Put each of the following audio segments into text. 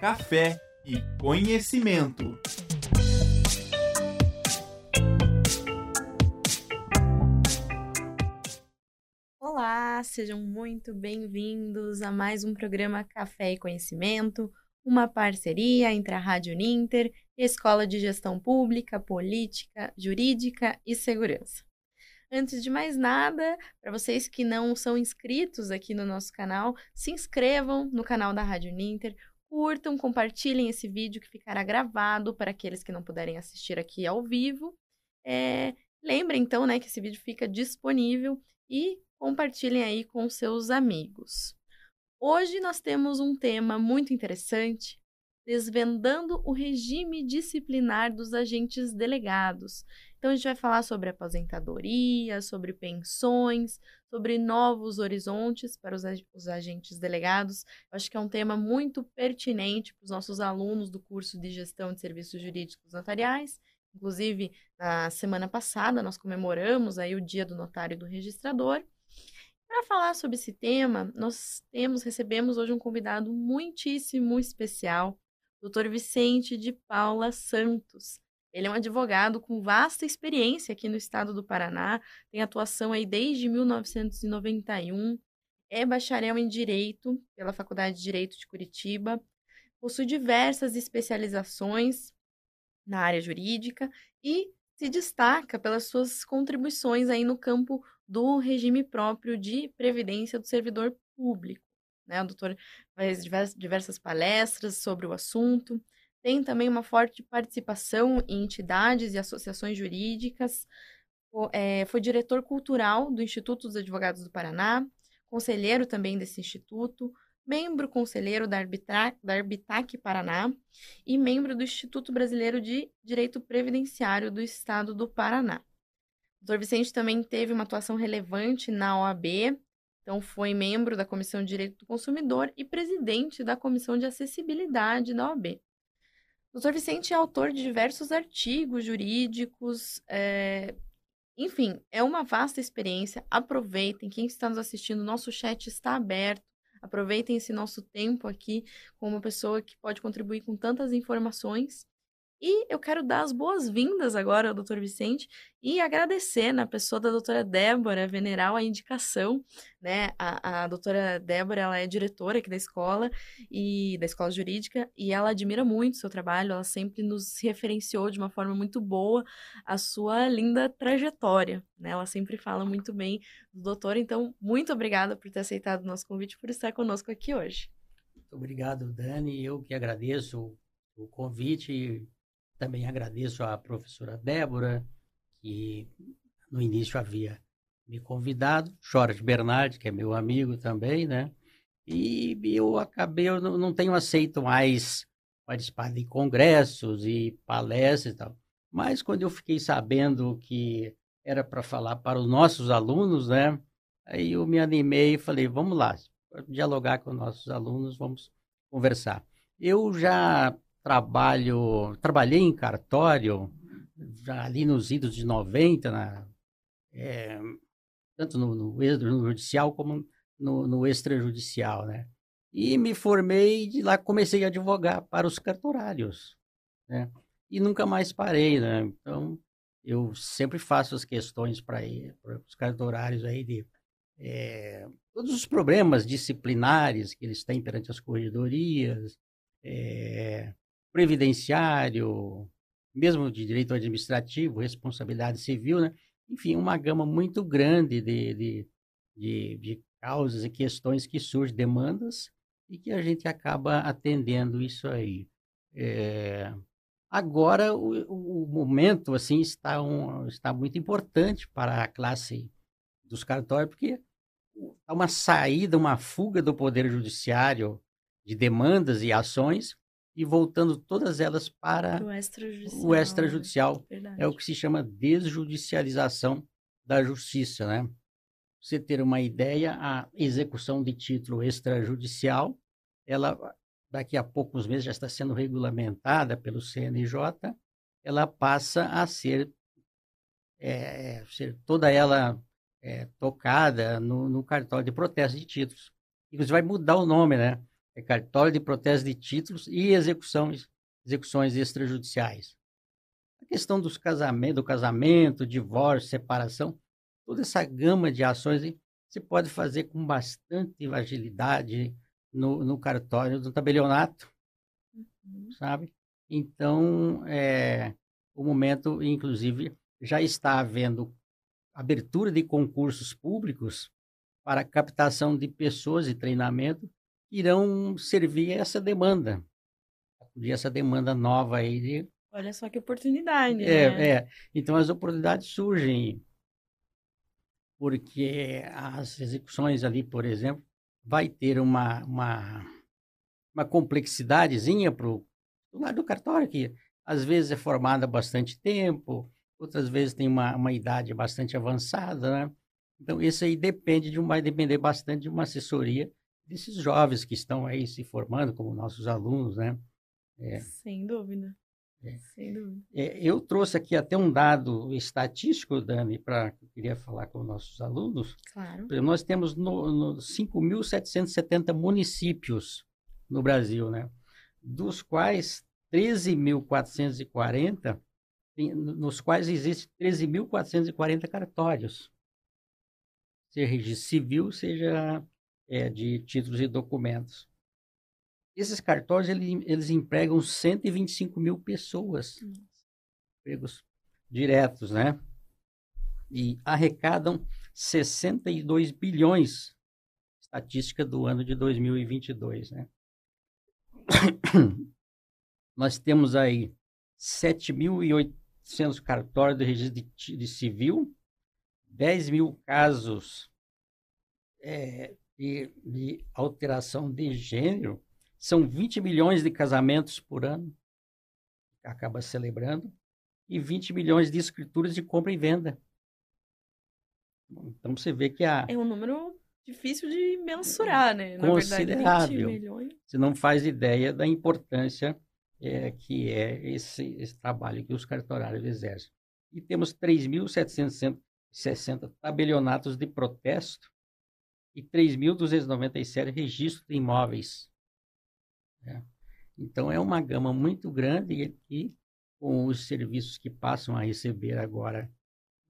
café e conhecimento. Olá, sejam muito bem-vindos a mais um programa Café e Conhecimento, uma parceria entre a Rádio Ninter Escola de Gestão Pública, Política, Jurídica e Segurança. Antes de mais nada, para vocês que não são inscritos aqui no nosso canal, se inscrevam no canal da Rádio Ninter, curtam, compartilhem esse vídeo que ficará gravado para aqueles que não puderem assistir aqui ao vivo. É, lembrem então, né, que esse vídeo fica disponível e compartilhem aí com seus amigos. Hoje nós temos um tema muito interessante, desvendando o regime disciplinar dos agentes delegados. Então a gente vai falar sobre aposentadoria, sobre pensões, sobre novos horizontes para os, os agentes delegados. Eu acho que é um tema muito pertinente para os nossos alunos do curso de Gestão de Serviços Jurídicos Notariais. Inclusive, na semana passada nós comemoramos aí o Dia do Notário e do Registrador. Para falar sobre esse tema, nós temos recebemos hoje um convidado muitíssimo especial, o Dr. Vicente de Paula Santos. Ele é um advogado com vasta experiência aqui no estado do Paraná, tem atuação aí desde 1991, é bacharel em Direito pela Faculdade de Direito de Curitiba, possui diversas especializações na área jurídica e se destaca pelas suas contribuições aí no campo do regime próprio de previdência do servidor público. Né? O doutor faz diversas palestras sobre o assunto, tem também uma forte participação em entidades e associações jurídicas. É, foi diretor cultural do Instituto dos Advogados do Paraná, conselheiro também desse instituto, membro conselheiro da, Arbitra, da Arbitac Paraná e membro do Instituto Brasileiro de Direito Previdenciário do Estado do Paraná. O Dr. Vicente também teve uma atuação relevante na OAB, então foi membro da Comissão de Direito do Consumidor e presidente da Comissão de Acessibilidade da OAB. Doutor Vicente é autor de diversos artigos jurídicos, é... enfim, é uma vasta experiência. Aproveitem, quem está nos assistindo, nosso chat está aberto. Aproveitem esse nosso tempo aqui com uma pessoa que pode contribuir com tantas informações. E eu quero dar as boas-vindas agora ao doutor Vicente e agradecer na pessoa da doutora Débora Veneral a indicação, né? A, a doutora Débora, ela é diretora aqui da escola e da escola jurídica e ela admira muito o seu trabalho, ela sempre nos referenciou de uma forma muito boa a sua linda trajetória, né? Ela sempre fala muito bem do doutor, então muito obrigada por ter aceitado o nosso convite por estar conosco aqui hoje. Muito obrigado, Dani, eu que agradeço o convite também agradeço à professora Débora, que no início havia me convidado, Jorge Bernardi, que é meu amigo também, né? E eu acabei, eu não tenho aceito mais participar de congressos e palestras e tal. Mas quando eu fiquei sabendo que era para falar para os nossos alunos, né? Aí eu me animei e falei, vamos lá, dialogar com nossos alunos, vamos conversar. Eu já trabalho, trabalhei em cartório ali nos idos de 90, na, é, tanto no, no, no, judicial como no, no extrajudicial, né? E me formei e de lá comecei a advogar para os cartorários, né? E nunca mais parei, né? Então, eu sempre faço as questões para os cartorários aí de é, todos os problemas disciplinares que eles têm perante as corredorias, é, previdenciário, mesmo de direito administrativo, responsabilidade civil, né? enfim, uma gama muito grande de, de, de, de causas e questões que surgem, demandas, e que a gente acaba atendendo isso aí. É... Agora, o, o, momento assim está, um, está muito importante para a classe dos cartórios, porque há uma saída, uma fuga do poder judiciário de demandas e ações e voltando todas elas para o extrajudicial. O extrajudicial é o que se chama desjudicialização da justiça, né? você ter uma ideia, a execução de título extrajudicial, ela daqui a poucos meses já está sendo regulamentada pelo CNJ, ela passa a ser, é, ser toda ela é, tocada no, no cartório de protesto de títulos. Inclusive vai mudar o nome, né? É cartório de protesto de títulos e execuções, execuções extrajudiciais. A questão dos casamentos, do casamento, divórcio, separação, toda essa gama de ações se pode fazer com bastante agilidade no, no cartório do tabelionato, uhum. sabe? Então, é, o momento, inclusive, já está havendo abertura de concursos públicos para captação de pessoas e treinamento irão servir essa demanda, de essa demanda nova aí de Olha só que oportunidade, é, né? É, então as oportunidades surgem porque as execuções ali, por exemplo, vai ter uma, uma, uma complexidadezinha para o lado do cartório, que às vezes é formada há bastante tempo, outras vezes tem uma, uma idade bastante avançada, né? Então, isso aí depende de um, vai depender bastante de uma assessoria desses jovens que estão aí se formando como nossos alunos, né? É. Sem dúvida. É. Sem dúvida. É, eu trouxe aqui até um dado estatístico, Dani, para que eu queria falar com nossos alunos. Claro. Nós temos no, no 5.770 municípios no Brasil, né? Dos quais 13.440, nos quais existem 13.440 cartórios, seja civil, seja é, de títulos e documentos. Esses cartórios, eles, eles empregam 125 mil pessoas, empregos diretos, né? E arrecadam 62 bilhões, estatística do ano de 2022, né? Nós temos aí 7.800 cartórios de registro de, de, civil, 10 mil casos é, de, de alteração de gênero, são 20 milhões de casamentos por ano, que acaba celebrando, e 20 milhões de escrituras de compra e venda. Então você vê que a. É um número difícil de mensurar, né? Considerável. Verdade, você não faz ideia da importância é, que é esse, esse trabalho que os cartorários exercem. E temos 3.760 tabelionatos de protesto e 3.297 registros de imóveis né? Então, é uma gama muito grande e, com os serviços que passam a receber agora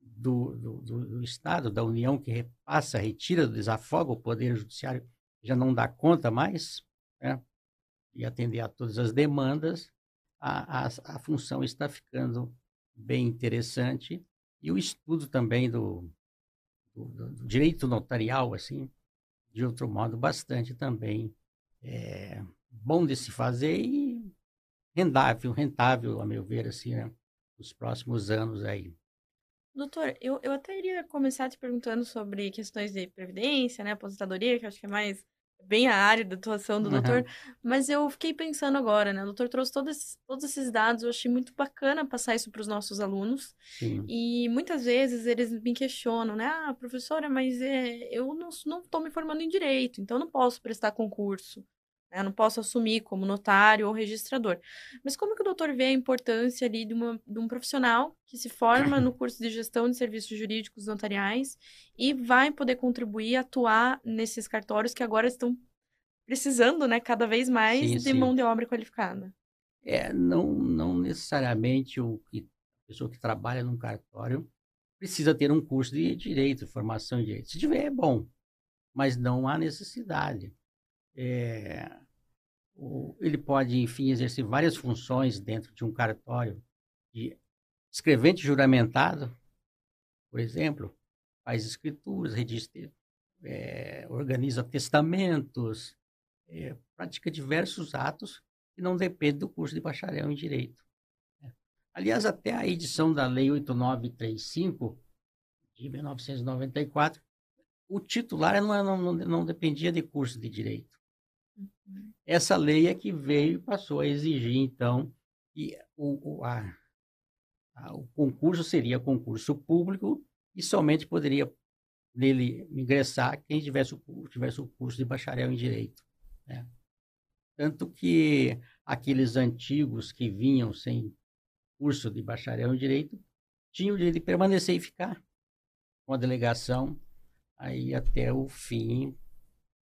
do, do, do, Estado, da União, que repassa, retira, desafoga o Poder Judiciário, já não dá conta mais, né? e atender a todas as demandas, a, a, a função está ficando bem interessante. E o estudo também do, do, do, direito notarial, assim, de outro modo, bastante também é, bom de se fazer e rentável, rentável, a meu ver, assim, né? Nos próximos anos aí. Doutor, eu, eu até iria começar te perguntando sobre questões de previdência, né, aposentadoria, que acho que é mais bem a área da atuação do uhum. doutor, mas eu fiquei pensando agora, né, o doutor trouxe todos, todos esses dados, eu achei muito bacana passar isso para os nossos alunos, Sim. e muitas vezes eles me questionam, né, ah, professora, mas é, eu não estou me formando em Direito, então eu não posso prestar concurso? Eu não posso assumir como notário ou registrador. Mas como que o doutor vê a importância ali de, uma, de um profissional que se forma no curso de gestão de serviços jurídicos notariais e vai poder contribuir, atuar nesses cartórios que agora estão precisando, né, cada vez mais sim, de sim. mão de obra qualificada? É, não, não necessariamente o que, a pessoa que trabalha num cartório precisa ter um curso de direito, formação em direito. Se tiver, é bom, mas não há necessidade. É, o, ele pode, enfim, exercer várias funções dentro de um cartório de escrevente juramentado, por exemplo, faz escrituras, registra, é, organiza testamentos, é, pratica diversos atos que não dependem do curso de bacharel em Direito. Né. Aliás, até a edição da Lei 8935, de 1994, o titular não, não, não dependia de curso de Direito. Essa lei é que veio e passou a exigir, então, que o, o, a, a, o concurso seria concurso público e somente poderia nele ingressar quem tivesse o, tivesse o curso de bacharel em Direito. Né? Tanto que aqueles antigos que vinham sem curso de bacharel em Direito tinham o direito de permanecer e ficar com a delegação aí até o fim,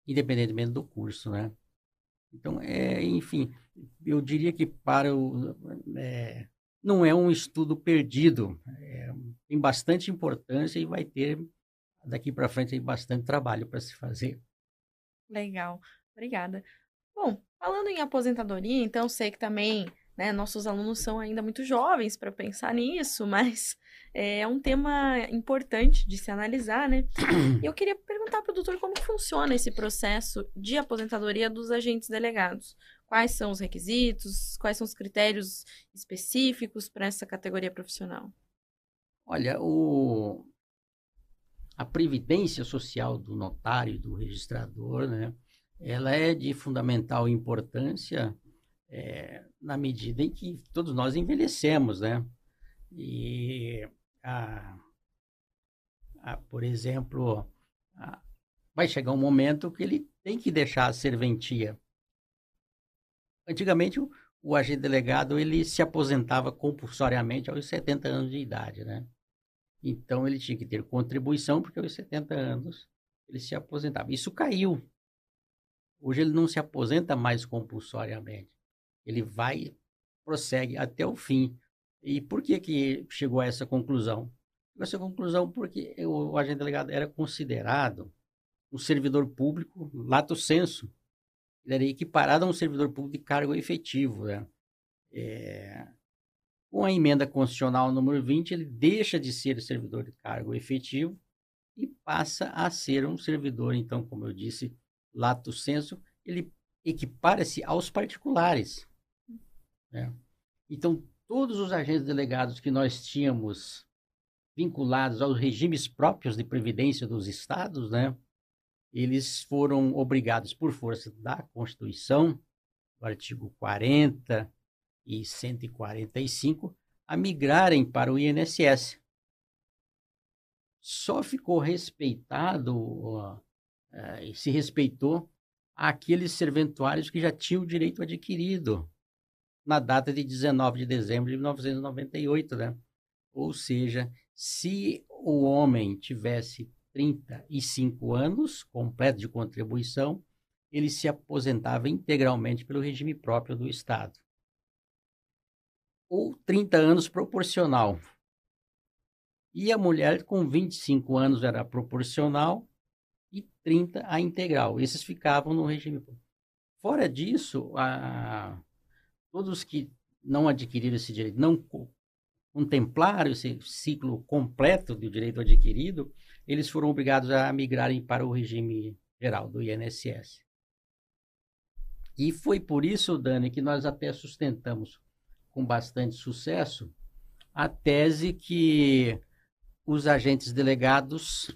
independentemente do curso, né? Então, é, enfim, eu diria que para o, é, não é um estudo perdido, é, tem bastante importância e vai ter daqui para frente bastante trabalho para se fazer. Legal, obrigada. Bom, falando em aposentadoria, então sei que também né, nossos alunos são ainda muito jovens para pensar nisso, mas é um tema importante de se analisar, né? Eu queria perguntar para o doutor como funciona esse processo de aposentadoria dos agentes delegados. Quais são os requisitos? Quais são os critérios específicos para essa categoria profissional? Olha, o, a previdência social do notário e do registrador, né, ela é de fundamental importância é, na medida em que todos nós envelhecemos, né? E, a, a, por exemplo, a, vai chegar um momento que ele tem que deixar a serventia. Antigamente, o, o agente delegado ele se aposentava compulsoriamente aos 70 anos de idade, né? Então ele tinha que ter contribuição, porque aos 70 anos ele se aposentava. Isso caiu. Hoje ele não se aposenta mais compulsoriamente. Ele vai, prossegue até o fim. E por que, que chegou a essa conclusão? Essa conclusão porque o agente delegado era considerado um servidor público lato senso. Ele era equiparado a um servidor público de cargo efetivo. Né? É, com a emenda constitucional número 20, ele deixa de ser servidor de cargo efetivo e passa a ser um servidor, então, como eu disse, lato senso, ele equipara-se aos particulares. Né? Então, todos os agentes delegados que nós tínhamos vinculados aos regimes próprios de previdência dos estados, né? eles foram obrigados, por força da Constituição, do artigo 40, e 145 a migrarem para o INSS. Só ficou respeitado, uh, se respeitou aqueles serventuários que já tinham o direito adquirido na data de 19 de dezembro de 1998, né? Ou seja, se o homem tivesse 35 anos completo de contribuição, ele se aposentava integralmente pelo regime próprio do Estado ou 30 anos proporcional. E a mulher com 25 anos era proporcional e 30 a integral. Esses ficavam no regime. Fora disso, a... todos que não adquiriram esse direito, não contemplaram esse ciclo completo do direito adquirido, eles foram obrigados a migrarem para o regime geral do INSS. E foi por isso, Dani, que nós até sustentamos com bastante sucesso a tese que os agentes delegados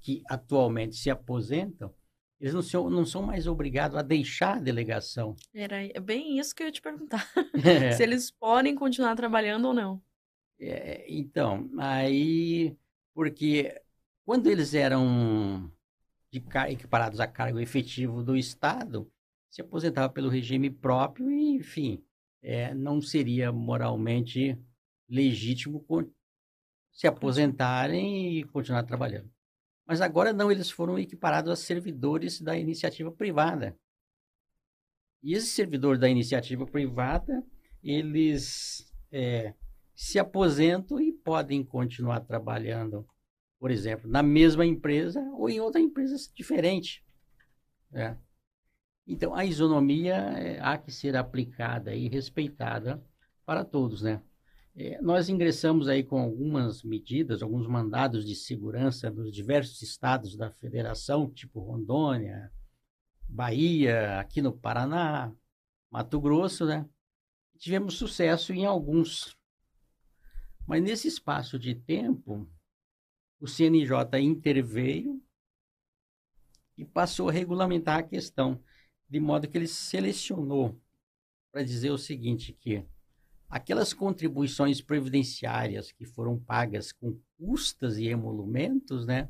que atualmente se aposentam, eles não são, não são mais obrigados a deixar a delegação. Era bem isso que eu ia te perguntar. É. Se eles podem continuar trabalhando ou não. É, então, aí, porque quando eles eram de, equiparados a cargo efetivo do Estado, se aposentava pelo regime próprio e, enfim, é, não seria moralmente legítimo se aposentarem e continuar trabalhando. Mas agora não, eles foram equiparados a servidores da iniciativa privada. E esse servidor da iniciativa privada, eles é, se aposentam e podem continuar trabalhando, por exemplo, na mesma empresa ou em outra empresa diferente. Né? Então, a isonomia é, há que ser aplicada e respeitada para todos, né? É, nós ingressamos aí com algumas medidas, alguns mandados de segurança nos diversos estados da federação, tipo Rondônia, Bahia, aqui no Paraná, Mato Grosso, né? Tivemos sucesso em alguns. Mas nesse espaço de tempo, o CNJ interveio e passou a regulamentar a questão de modo que ele selecionou para dizer o seguinte, que aquelas contribuições previdenciárias que foram pagas com custas e emolumentos, né,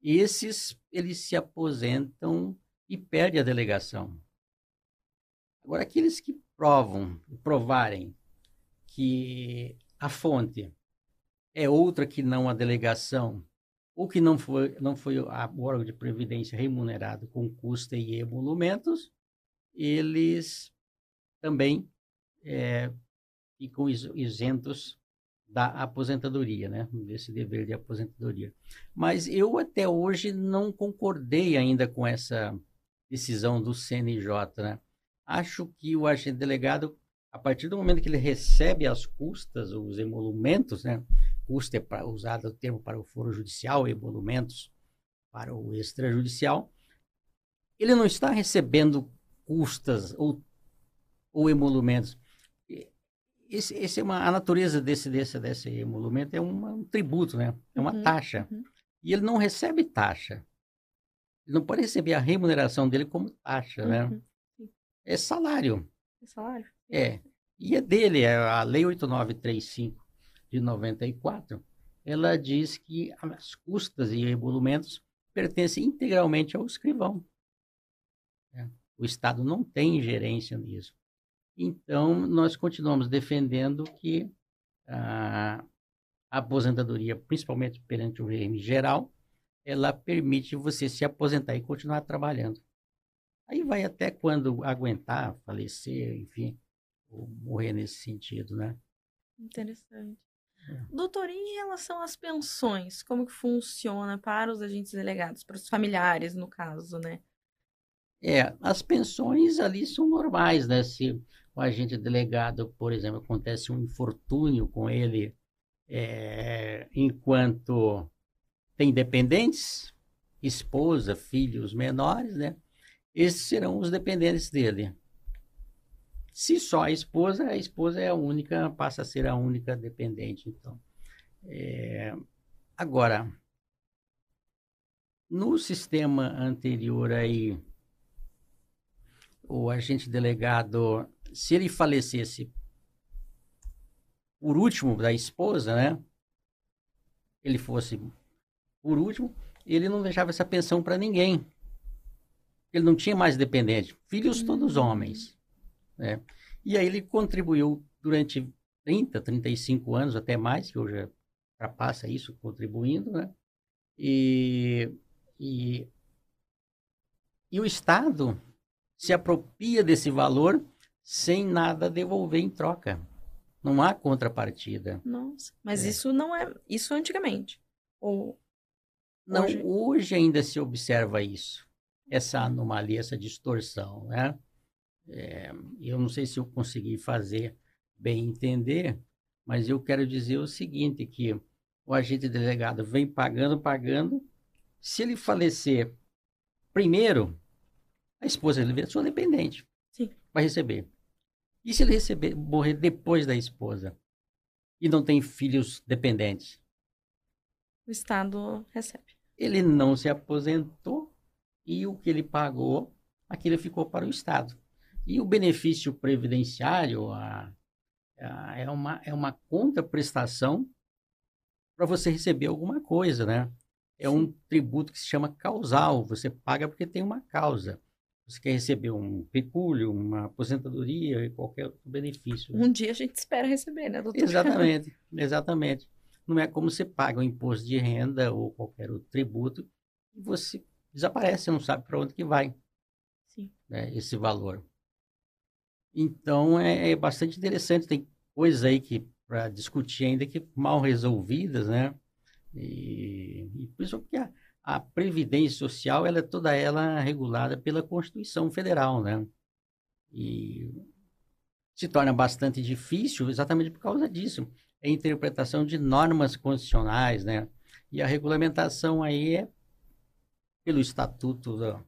esses eles se aposentam e perdem a delegação. Agora, aqueles que provam, provarem que a fonte é outra que não a delegação, ou que não foi, não foi o órgão de previdência remunerado com custa e emolumentos, eles também é, ficam isentos da aposentadoria, né? Desse dever de aposentadoria. Mas eu até hoje não concordei ainda com essa decisão do CNJ, né? Acho que o agente delegado, a partir do momento que ele recebe as custas, os emolumentos, né? Custa é para, usado o termo para o foro judicial, emolumentos para o extrajudicial, ele não está recebendo custas ou, ou emolumentos esse, esse é uma, a natureza desse, desse, desse emolumento é uma, um tributo, né? É uma uhum, taxa. Uhum. E ele não recebe taxa. Ele não pode receber a remuneração dele como taxa, né? uhum. É salário. É salário? É. E é dele, é a Lei 8935 de 94, ela diz que as custas e emolumentos pertencem integralmente ao escrivão. É. O Estado não tem gerência nisso. Então, nós continuamos defendendo que a, aposentadoria, principalmente perante o regime geral, ela permite você se aposentar e continuar trabalhando. Aí vai até quando aguentar, falecer, enfim, ou morrer nesse sentido, né? Interessante. É. Doutor, em relação às pensões, como que funciona para os agentes delegados, para os familiares, no caso, né? É, as pensões ali são normais, né? Se o agente delegado, por exemplo, acontece um infortúnio com ele é, enquanto tem dependentes, esposa, filhos menores, né? Esses serão os dependentes dele. Se só a esposa, a esposa é a única, passa a ser a única dependente. Então, é... agora, no sistema anterior aí, o agente delegado se ele falecesse por último da esposa, né? Ele fosse por último, ele não deixava essa pensão para ninguém. Ele não tinha mais dependente. Filhos todos hum. homens. Né? E aí ele contribuiu durante 30, 35 anos, até mais, que hoje ultrapassa isso, contribuindo, né? E, e, e o Estado se apropria desse valor sem nada devolver em troca. Não há contrapartida. Nossa, mas é. isso não é isso antigamente. Ou não, hoje... hoje ainda se observa isso, essa anomalia, essa distorção, né? É, eu não sei se eu consegui fazer bem entender, mas eu quero dizer o seguinte, que o agente delegado vem pagando, pagando, se ele falecer primeiro, a esposa dele vira sua dependente. Sim. Vai receber. E se ele receber, morrer depois da esposa e não tem filhos dependentes? O Estado recebe. Ele não se aposentou e o que ele pagou, aquilo ficou para o Estado. E o benefício previdenciário a, a, é, uma, é uma contraprestação para você receber alguma coisa, né? É um tributo que se chama causal. Você paga porque tem uma causa você quer receber um pecúlio, uma aposentadoria e qualquer outro benefício. Né? Um dia a gente espera receber, né, doutor? Exatamente, exatamente. Não é como você paga o um imposto de renda ou qualquer outro tributo e você desaparece, não sabe para onde que vai Sim. Né, esse valor. Então é, é bastante interessante, tem coisas aí que para discutir ainda que mal resolvidas, né? E, e por isso que a, a previdência social ela é toda ela regulada pela Constituição Federal, né? E se torna bastante difícil exatamente por causa disso. É a interpretação de normas constitucionais, né? E a regulamentação aí é pelo Estatuto do,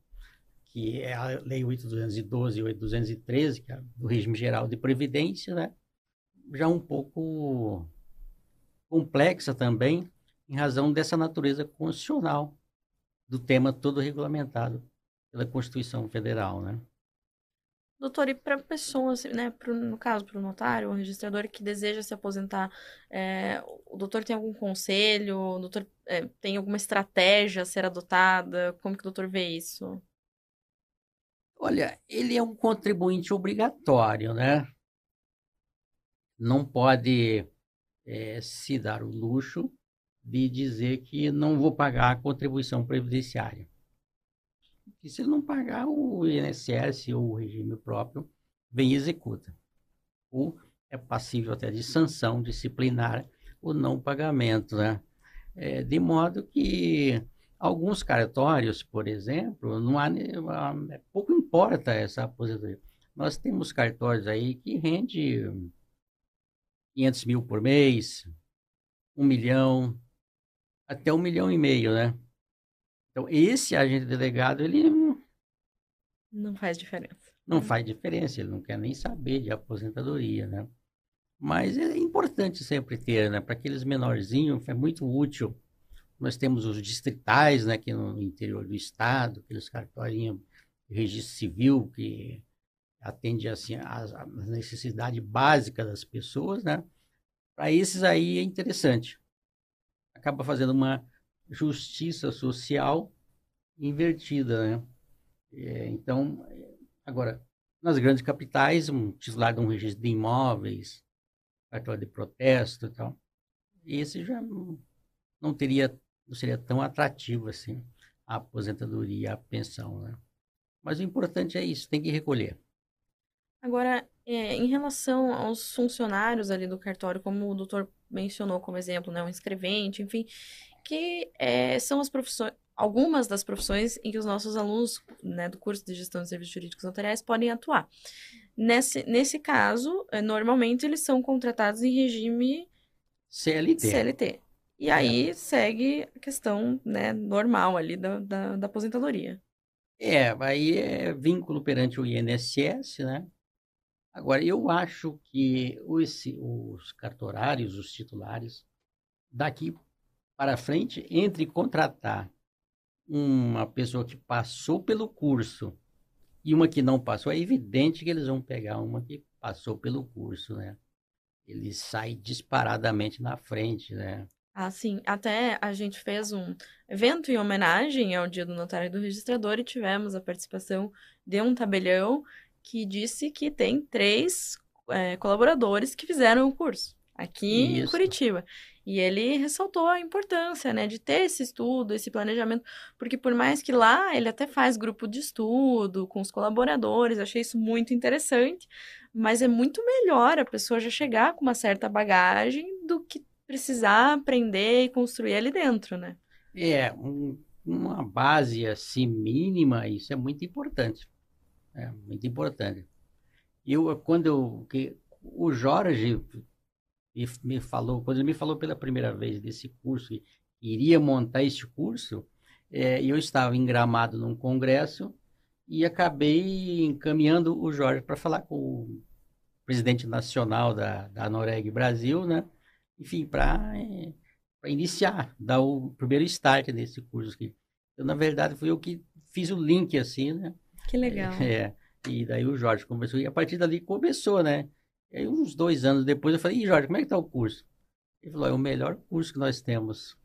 que é a Lei 8.212 e 8.213, que é do regime geral de previdência, né? Já um pouco complexa também, em razão dessa natureza constitucional do tema todo regulamentado pela Constituição Federal, né? Doutor, e para pessoas, né, pro, no caso, para o notário, o registrador que deseja se aposentar, é, o doutor tem algum conselho? O doutor é, tem alguma estratégia a ser adotada? Como que o doutor vê isso? Olha, ele é um contribuinte obrigatório, né? Não pode é, se dar o luxo de dizer que não vou pagar a contribuição previdenciária. que se não pagar, o INSS ou o regime próprio vem e executa. Ou é passível até de sanção disciplinar o não pagamento, né? É, de modo que alguns cartórios, por exemplo, não há, é, pouco importa essa aposentadoria. Nós temos cartórios aí que rende 500 mil por mês, um milhão, até um milhão e meio, né? Então, esse agente delegado, ele não faz diferença. Não faz diferença, ele não quer nem saber de aposentadoria, né? Mas é importante sempre ter, né? Para aqueles menorzinhos, é muito útil. Nós temos os distritais, né? Aqui no interior do estado, aqueles cartórios de registro civil que atende assim às necessidades básicas das pessoas, né? Para esses aí é interessante. Acaba fazendo uma justiça social invertida, né? É, então, agora, nas grandes capitais, um titular de um registro de imóveis, aquela de protesto e tal, esse já não teria, não seria tão atrativo assim a aposentadoria, a pensão, né? Mas o importante é isso, tem que recolher. Agora, é, em relação aos funcionários ali do cartório, como o doutor mencionou como exemplo, né, um escrevente, enfim, que é, são as profissões, algumas das profissões em que os nossos alunos né, do curso de gestão de serviços jurídicos notariais podem atuar. Nesse, nesse caso, é, normalmente eles são contratados em regime CLT. CLT. E é. aí segue a questão né, normal ali da, da, da aposentadoria. É, aí é vínculo perante o INSS, né? Agora, eu acho que os, os cartorários, os titulares, daqui para frente, entre contratar uma pessoa que passou pelo curso e uma que não passou, é evidente que eles vão pegar uma que passou pelo curso, né? Ele sai disparadamente na frente, né? Ah, sim. Até a gente fez um evento em homenagem ao Dia do Notário e do Registrador e tivemos a participação de um tabelião que disse que tem três é, colaboradores que fizeram o curso aqui Isso. em Curitiba. E ele ressaltou a importância, né, de ter esse estudo, esse planejamento, porque por mais que lá ele até faz grupo de estudo com os colaboradores, achei isso muito interessante, mas é muito melhor a pessoa já chegar com uma certa bagagem do que precisar aprender e construir ali dentro, né? É, um, uma base assim mínima, isso é muito importante. É muito importante. Eu, quando eu, que, o Jorge me, falou, quando ele me falou pela primeira vez desse curso, e iria montar este curso, é, eu estava em Gramado num congresso e acabei encaminhando o Jorge para falar com o presidente nacional da, da Noreg Brasil, né? Enfim, para é, iniciar, dar o primeiro start nesse curso aqui. Eu, na verdade, fui eu que fiz o link, assim, né? Que legal. É, e daí o Jorge começou, e a partir dali começou, né? E aí, uns dois anos depois, eu falei, e Jorge, como é que tá o curso? Ele falou, é o melhor curso que nós temos.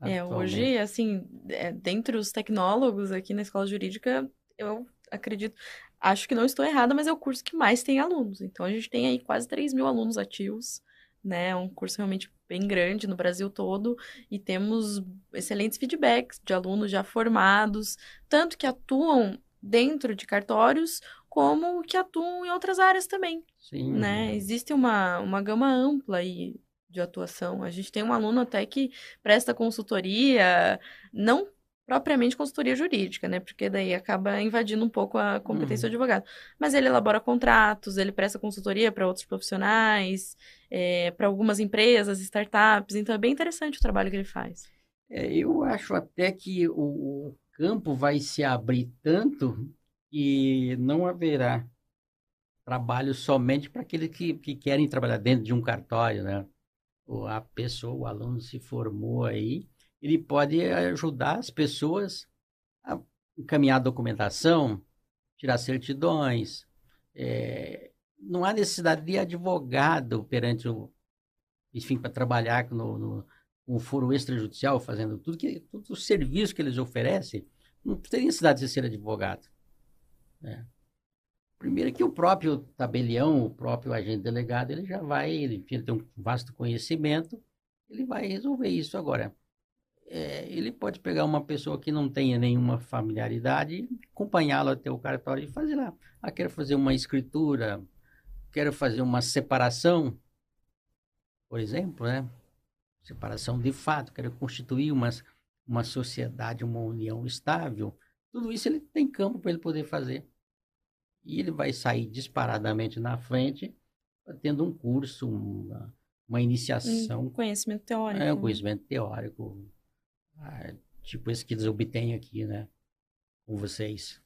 É, hoje, assim, é, dentre os tecnólogos aqui na escola jurídica, eu acredito, acho que não estou errada, mas é o curso que mais tem alunos. Então, a gente tem aí quase 3 mil alunos ativos, né? É um curso realmente bem grande no Brasil todo e temos excelentes feedbacks de alunos já formados, tanto que atuam dentro de cartórios, como que atuam em outras áreas também. Sim. Né? Existe uma, uma gama ampla aí de atuação. A gente tem um aluno até que presta consultoria, não propriamente consultoria jurídica, né? Porque daí acaba invadindo um pouco a competência uhum. do advogado. Mas ele elabora contratos, ele presta consultoria para outros profissionais, é, para algumas empresas, startups. Então é bem interessante o trabalho que ele faz. É, eu acho até que o, campo vai se abrir tanto que não haverá trabalho somente para aqueles que, que querem trabalhar dentro de um cartório, né? A pessoa, o aluno se formou aí, ele pode ajudar as pessoas a encaminhar documentação, tirar certidões. É, não há necessidade de advogado perante o, enfim, para trabalhar no, no, o foro extrajudicial, fazendo tudo que todos os serviços que eles oferecem, não teria necessidade de ser advogado. Né? Primeiro que o próprio tabelião, o próprio agente delegado, ele já vai, ele, ele tem um vasto conhecimento, ele vai resolver isso agora. é, ele pode pegar uma pessoa que não tenha nenhuma familiaridade, acompanhá-la até o cartório e fazer lá. Ah, quero fazer uma escritura, quero fazer uma separação, por exemplo, né? Separação de fato, quero constituir uma, uma sociedade, uma união estável. Tudo isso ele tem campo para ele poder fazer. E ele vai sair disparadamente na frente, tendo um curso, uma, uma iniciação. Um conhecimento teórico. É, um conhecimento teórico. Ah, tipo esse que eles obtêm aqui, né? Com vocês.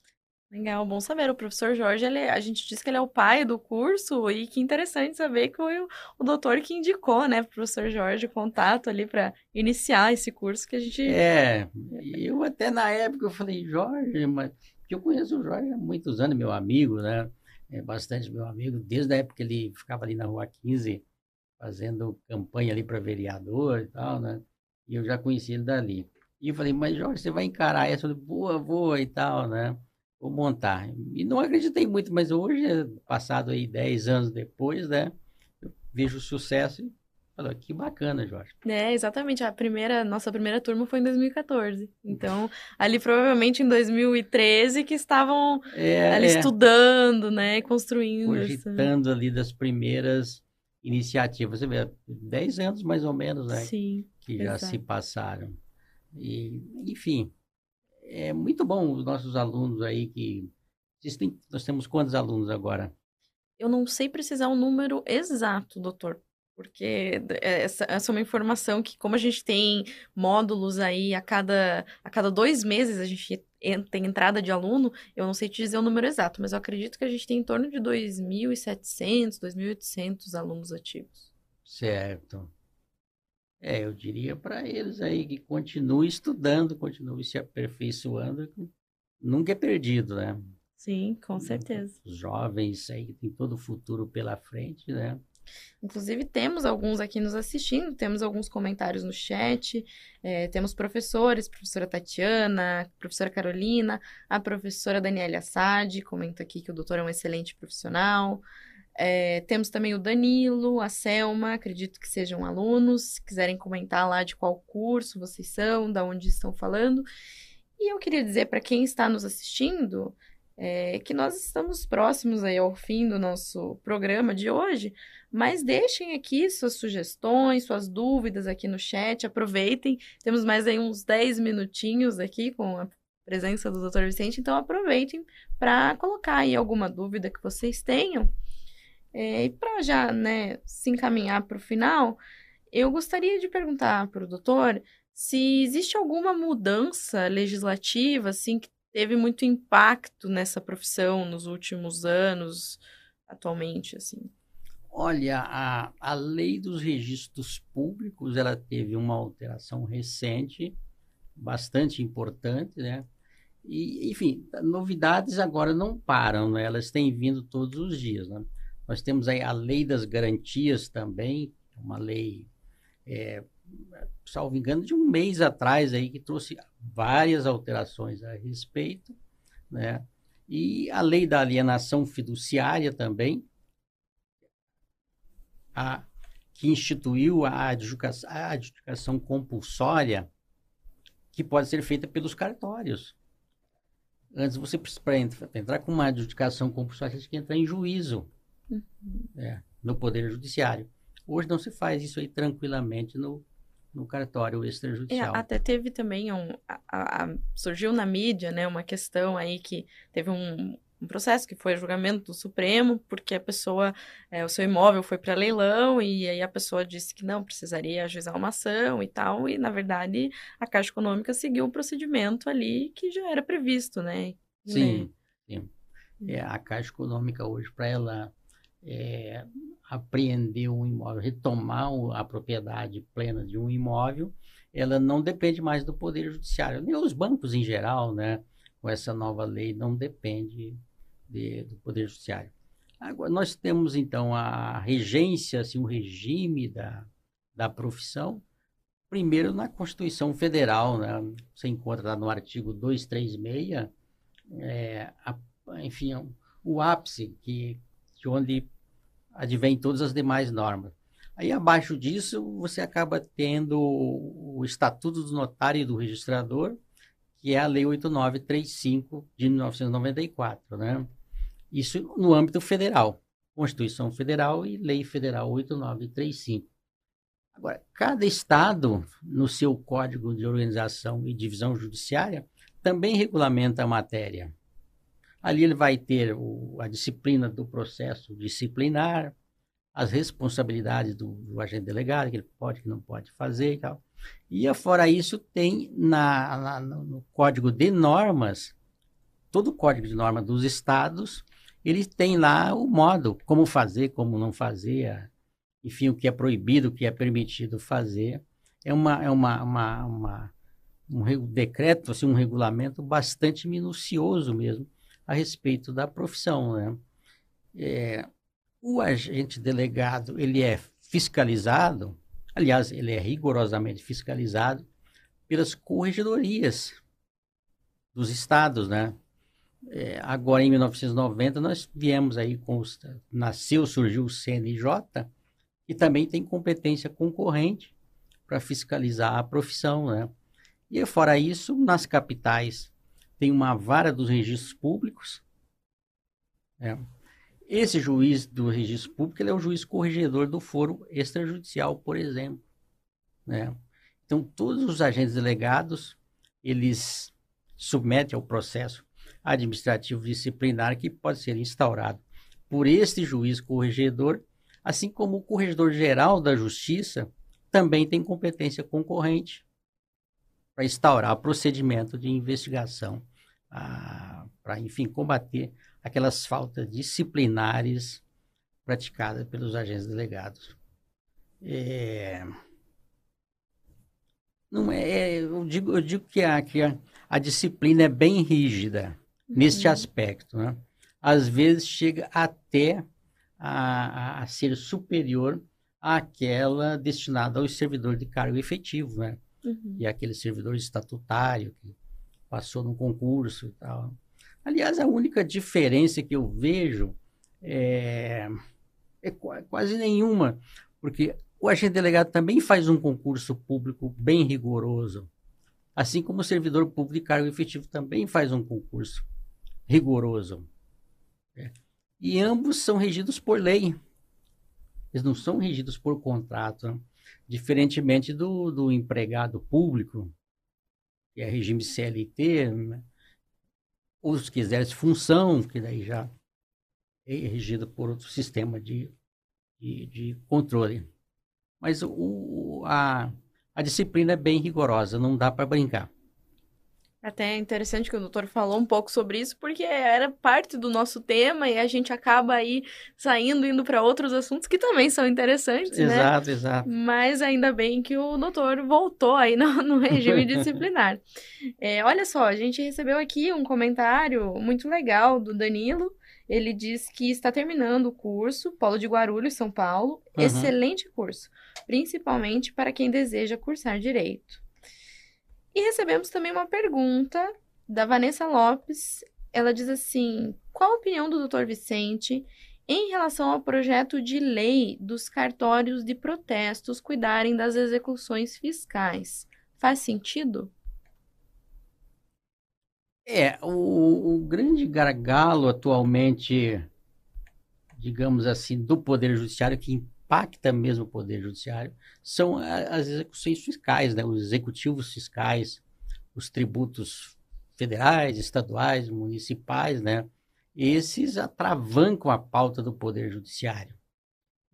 Legal, bom saber. O professor Jorge, ele, a gente diz que ele é o pai do curso e que interessante saber que foi o, o doutor que indicou, né, professor Jorge, o contato ali para iniciar esse curso que a gente. É, eu até na época eu falei, Jorge, mas eu conheço o Jorge há muitos anos, meu amigo, né? É bastante meu amigo, desde a época que ele ficava ali na Rua 15 fazendo campanha ali para vereador e tal, né? E eu já conheci ele dali. E eu falei, mas Jorge, você vai encarar essa? Eu falei, boa, boa e tal, né? Vou montar. E não acreditei muito, mas hoje, passado aí 10 anos depois, né? Eu vejo o sucesso e falo, que bacana, Jorge. É, exatamente. A primeira, nossa primeira turma foi em 2014. Então, ali provavelmente em 2013 que estavam é, ali é. estudando, né? Construindo. Cogitando ali das primeiras iniciativas. Você vê, 10 anos mais ou menos, né? Sim. Que já exato. se passaram. E, enfim, é muito bom os nossos alunos aí que. Existem, nós temos quantos alunos agora? Eu não sei precisar o um número exato, doutor, porque é, essa, essa, é uma informação que, como a gente tem módulos aí a cada, a cada dois meses, a gente tem entrada de aluno, eu não sei te dizer o número exato, mas eu acredito que a gente tem em torno de 2.700, 2.800 alunos ativos. Certo. É, eu diria para eles aí que continue estudando, continue se aperfeiçoando, nunca é perdido, né? Sim, com certeza. Os jovens aí que tem todo o futuro pela frente, né? Inclusive, temos alguns aqui nos assistindo, temos alguns comentários no chat, é, temos professores, professora Tatiana, professora Carolina, a professora Daniela Assad, comenta aqui que o doutor é um excelente profissional, é, temos também o Danilo, a Selma, acredito que sejam alunos. Se quiserem comentar lá de qual curso vocês são, da onde estão falando. E eu queria dizer para quem está nos assistindo é, que nós estamos próximos aí ao fim do nosso programa de hoje, mas deixem aqui suas sugestões, suas dúvidas aqui no chat, aproveitem. Temos mais aí uns 10 minutinhos aqui com a presença do Dr. Vicente, então aproveitem para colocar aí alguma dúvida que vocês tenham. É, e para já né, se encaminhar para o final, eu gostaria de perguntar para o doutor se existe alguma mudança legislativa assim que teve muito impacto nessa profissão nos últimos anos, atualmente, assim. Olha, a, a lei dos registros públicos, ela teve uma alteração recente, bastante importante, né? E, enfim, novidades agora não param, né? Elas têm vindo todos os dias, né? Nós temos aí a lei das garantias também, uma lei, é, salvo engano, de um mês atrás aí, que trouxe várias alterações a respeito, né? E a lei da alienação fiduciária também, a, que instituiu a adjudicação, a adjudicação compulsória, que pode ser feita pelos cartórios. Antes, você para entrar com uma adjudicação compulsória, você tinha que entrar em juízo uhum. é, no Poder Judiciário. Hoje não se faz isso aí tranquilamente no, no cartório extrajudicial. É, até teve também um. A, a, surgiu na mídia, né, uma questão aí que teve um, um processo que foi julgamento do Supremo, porque a pessoa, é, o seu imóvel foi para leilão e aí a pessoa disse que não precisaria ajuizar uma ação e tal, e na verdade a Caixa Econômica seguiu o procedimento ali que já era previsto, né? Sim, né? sim. É, a Caixa Econômica hoje, para ela é, apreender um imóvel, retomar a propriedade plena de um imóvel, ela não depende mais do Poder Judiciário. Nem os bancos em geral, né, com essa nova lei, não depende de, do Poder Judiciário. Agora, nós temos, então, a regência, assim, o regime da, da profissão, primeiro na Constituição Federal, né, você encontra lá no artigo 236, é, a, enfim, o ápice que, de onde advém todas as demais normas. Aí, abaixo disso, você acaba tendo o Estatuto do Notário e do Registrador, que é a Lei 8935 de 1994, né? Isso no âmbito federal, Constituição Federal e Lei Federal 8935. Agora, cada estado, no seu Código de Organização e Divisão Judiciária, também regulamenta a matéria. Ali ele vai ter o, a disciplina do processo disciplinar, as responsabilidades do, do, agente delegado, que ele pode, que não pode fazer e tal. E fora isso, tem na, na, no Código de Normas, todo o Código de Normas dos estados, ele tem lá o modo, como fazer, como não fazer, enfim, o que é proibido, o que é permitido fazer. É uma, é uma, uma, uma um decreto, assim, um regulamento bastante minucioso mesmo a respeito da profissão. Né? É, o agente delegado ele é fiscalizado, aliás, ele é rigorosamente fiscalizado pelas corregedorias dos estados, né? É, agora, em 1990, nós viemos aí com os, nasceu, surgiu o CNJ, e também tem competência concorrente para fiscalizar a profissão, né? E fora isso, nas capitais tem uma vara dos registros públicos, né? Esse juiz do registro público ele é o juiz corregedor do foro extrajudicial, por exemplo. Né? Então, todos os agentes delegados, eles submetem ao processo administrativo disciplinar que pode ser instaurado por este juiz corregedor, assim como o corregedor geral da justiça também tem competência concorrente para instaurar procedimento de investigação, para, enfim, combater aquelas faltas disciplinares praticadas pelos agentes delegados. É... Não é, é, eu, digo, eu digo que, a, que a, a disciplina é bem rígida uhum. neste aspecto. Né? Às vezes chega até a, a, a, ser superior àquela destinada aos servidores de cargo efetivo, né? Uhum. E aquele servidor estatutário que passou no concurso e tal. Aliás, a única diferença que eu vejo é, é quase nenhuma, porque o agente delegado também faz um concurso público bem rigoroso, assim como o servidor público de cargo efetivo também faz um concurso rigoroso. É. E ambos são regidos por lei. Eles não são regidos por contrato, né? Diferentemente do, do empregado público, que é regime CLT, né? ou se quiseres função, que daí já é regido por outro sistema de, de, de controle. Mas o, a, a disciplina é bem rigorosa, não dá para brincar. Até é interessante que o doutor falou um pouco sobre isso, porque era parte do nosso tema e a gente acaba aí saindo, indo para outros assuntos que também são interessantes, exato, né? Exato, exato. Mas ainda bem que o doutor voltou aí no, no regime disciplinar. É, olha só, a gente recebeu aqui um comentário muito legal do Danilo. Ele diz que está terminando o curso, Polo de Guarulhos, São Paulo. Uhum. Excelente curso, principalmente para quem deseja cursar direito. E recebemos também uma pergunta da Vanessa Lopes. Ela diz assim: qual a opinião do Dr. Vicente em relação ao projeto de lei dos cartórios de protestos cuidarem das execuções fiscais? Faz sentido? É, o, o grande gargalo atualmente, digamos assim, do Poder Judiciário, que impacta mesmo o Poder Judiciário são as execuções fiscais, né? os executivos fiscais, os tributos federais, estaduais, municipais, né? Esses atravancam a pauta do Poder Judiciário.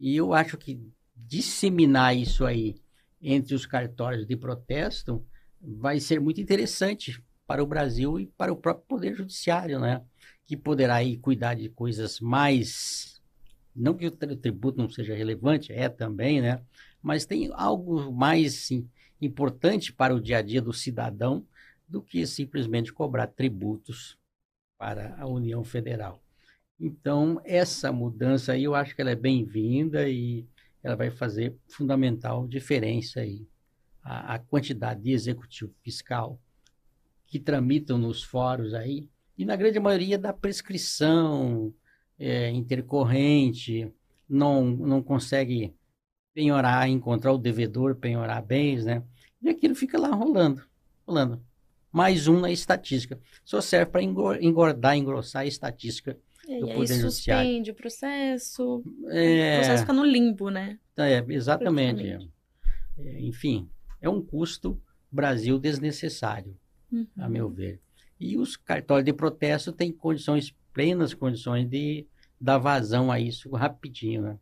E eu acho que disseminar isso aí entre os cartórios de protesto vai ser muito interessante para o Brasil e para o próprio Poder Judiciário, né? Que poderá aí cuidar de coisas mais não que o tributo não seja relevante, é também, né? Mas tem algo mais sim, importante para o dia a dia do cidadão do que simplesmente cobrar tributos para a União Federal. Então, essa mudança aí eu acho que ela é bem-vinda e ela vai fazer fundamental diferença aí. A, a, quantidade de executivo fiscal que tramitam nos fóruns aí, e na grande maioria da prescrição, é, intercorrente, não, não consegue penhorar, encontrar o devedor, penhorar bens, né? E aquilo fica lá rolando, rolando. Mais um na estatística. Só serve para engordar, engrossar a estatística e do Poder Judiciário. suspende o processo. É, O processo fica no limbo, né? é, exatamente. É, enfim, é um custo Brasil desnecessário, Uhum. a meu ver. E os cartórios de protesto têm condições, plenas condições de dar vazão a isso rapidinho, né?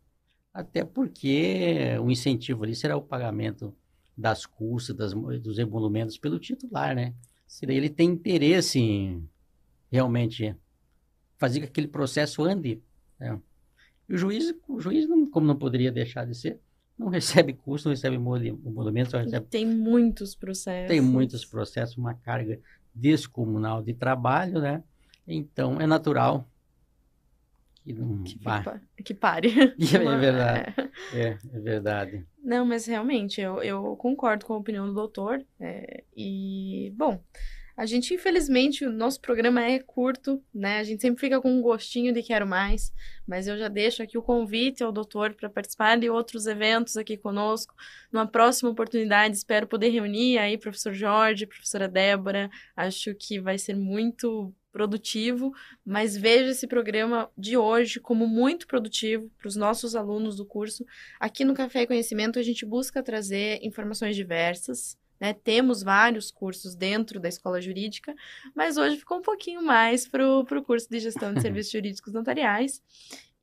Até porque o incentivo ali será o pagamento das custas, das, dos emolumentos pelo titular, né? Se ele tem interesse em realmente fazer que aquele processo ande. né? E o juiz, o juiz não, como não poderia deixar de ser, não recebe custo, não recebe emolu- emolumento, recebe tem muitos processos. tem muitos processos, uma carga descomunal de trabalho, né? Então é natural que não Que, vá. pa- que pare. É verdade. É, é verdade. Não, mas realmente, eu, eu concordo com a opinião do doutor. é, e, bom, a gente, infelizmente, o nosso programa é curto, né? A gente sempre fica com um gostinho de quero mais, mas eu já deixo aqui o convite ao doutor para participar de outros eventos aqui conosco. Numa próxima oportunidade, espero poder reunir aí professor Jorge, professora Débora. Acho que vai ser muito produtivo, mas vejo esse programa de hoje como muito produtivo para os nossos alunos do curso. Aqui no Café e Conhecimento a gente busca trazer informações diversas, né? Temos vários cursos dentro da escola jurídica, mas hoje ficou um pouquinho mais para o curso de gestão de serviços jurídicos notariais.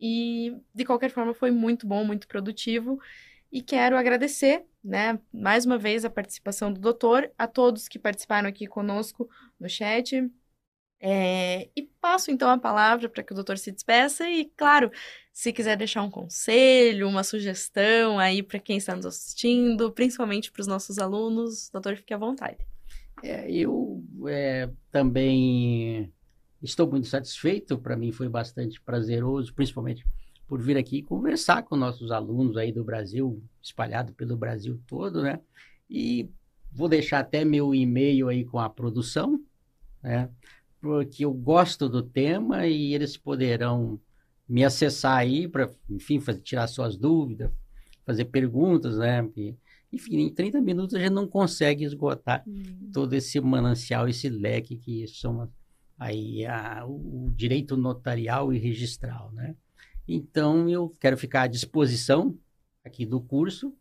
E, de qualquer forma, foi muito bom, muito produtivo. E quero agradecer, né, mais uma vez a participação do doutor, a todos que participaram aqui conosco no chat. É, e passo então a palavra para que o doutor se despeça e, claro, se quiser deixar um conselho, uma sugestão aí para quem está nos assistindo, principalmente para os nossos alunos, doutor, fique à vontade. É, eu é, também estou muito satisfeito, para mim foi bastante prazeroso, principalmente por vir aqui conversar com nossos alunos aí do Brasil, espalhado pelo Brasil todo, né? E vou deixar até meu e-mail aí com a produção, né? Porque eu gosto do tema e eles poderão me acessar aí para, enfim, fazer, tirar suas dúvidas, fazer perguntas, né? E, enfim, em 30 minutos a gente não consegue esgotar todo esse manancial, esse leque que são aí a, o direito notarial e registral, né? Então eu quero ficar à disposição aqui do curso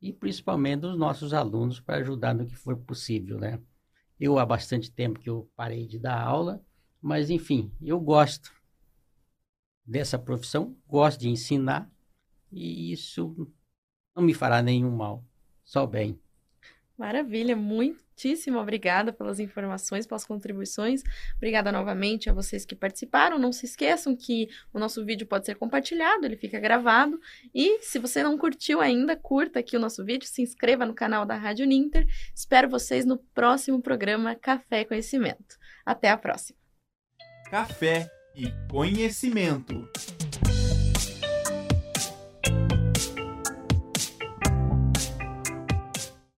e principalmente dos nossos alunos para ajudar no que for possível, né? Eu há bastante tempo que eu parei de dar aula, mas enfim, eu gosto dessa profissão, gosto de ensinar e isso não me fará nenhum mal, só bem. Maravilha, muitíssimo obrigada pelas informações, pelas contribuições. Obrigada novamente a vocês que participaram. Não se esqueçam que o nosso vídeo pode ser compartilhado, ele fica gravado. E se você não curtiu ainda, curta aqui o nosso vídeo, se inscreva no canal da Rádio Ninter. Espero vocês no próximo programa Café Conhecimento. Até a próxima. Café e conhecimento.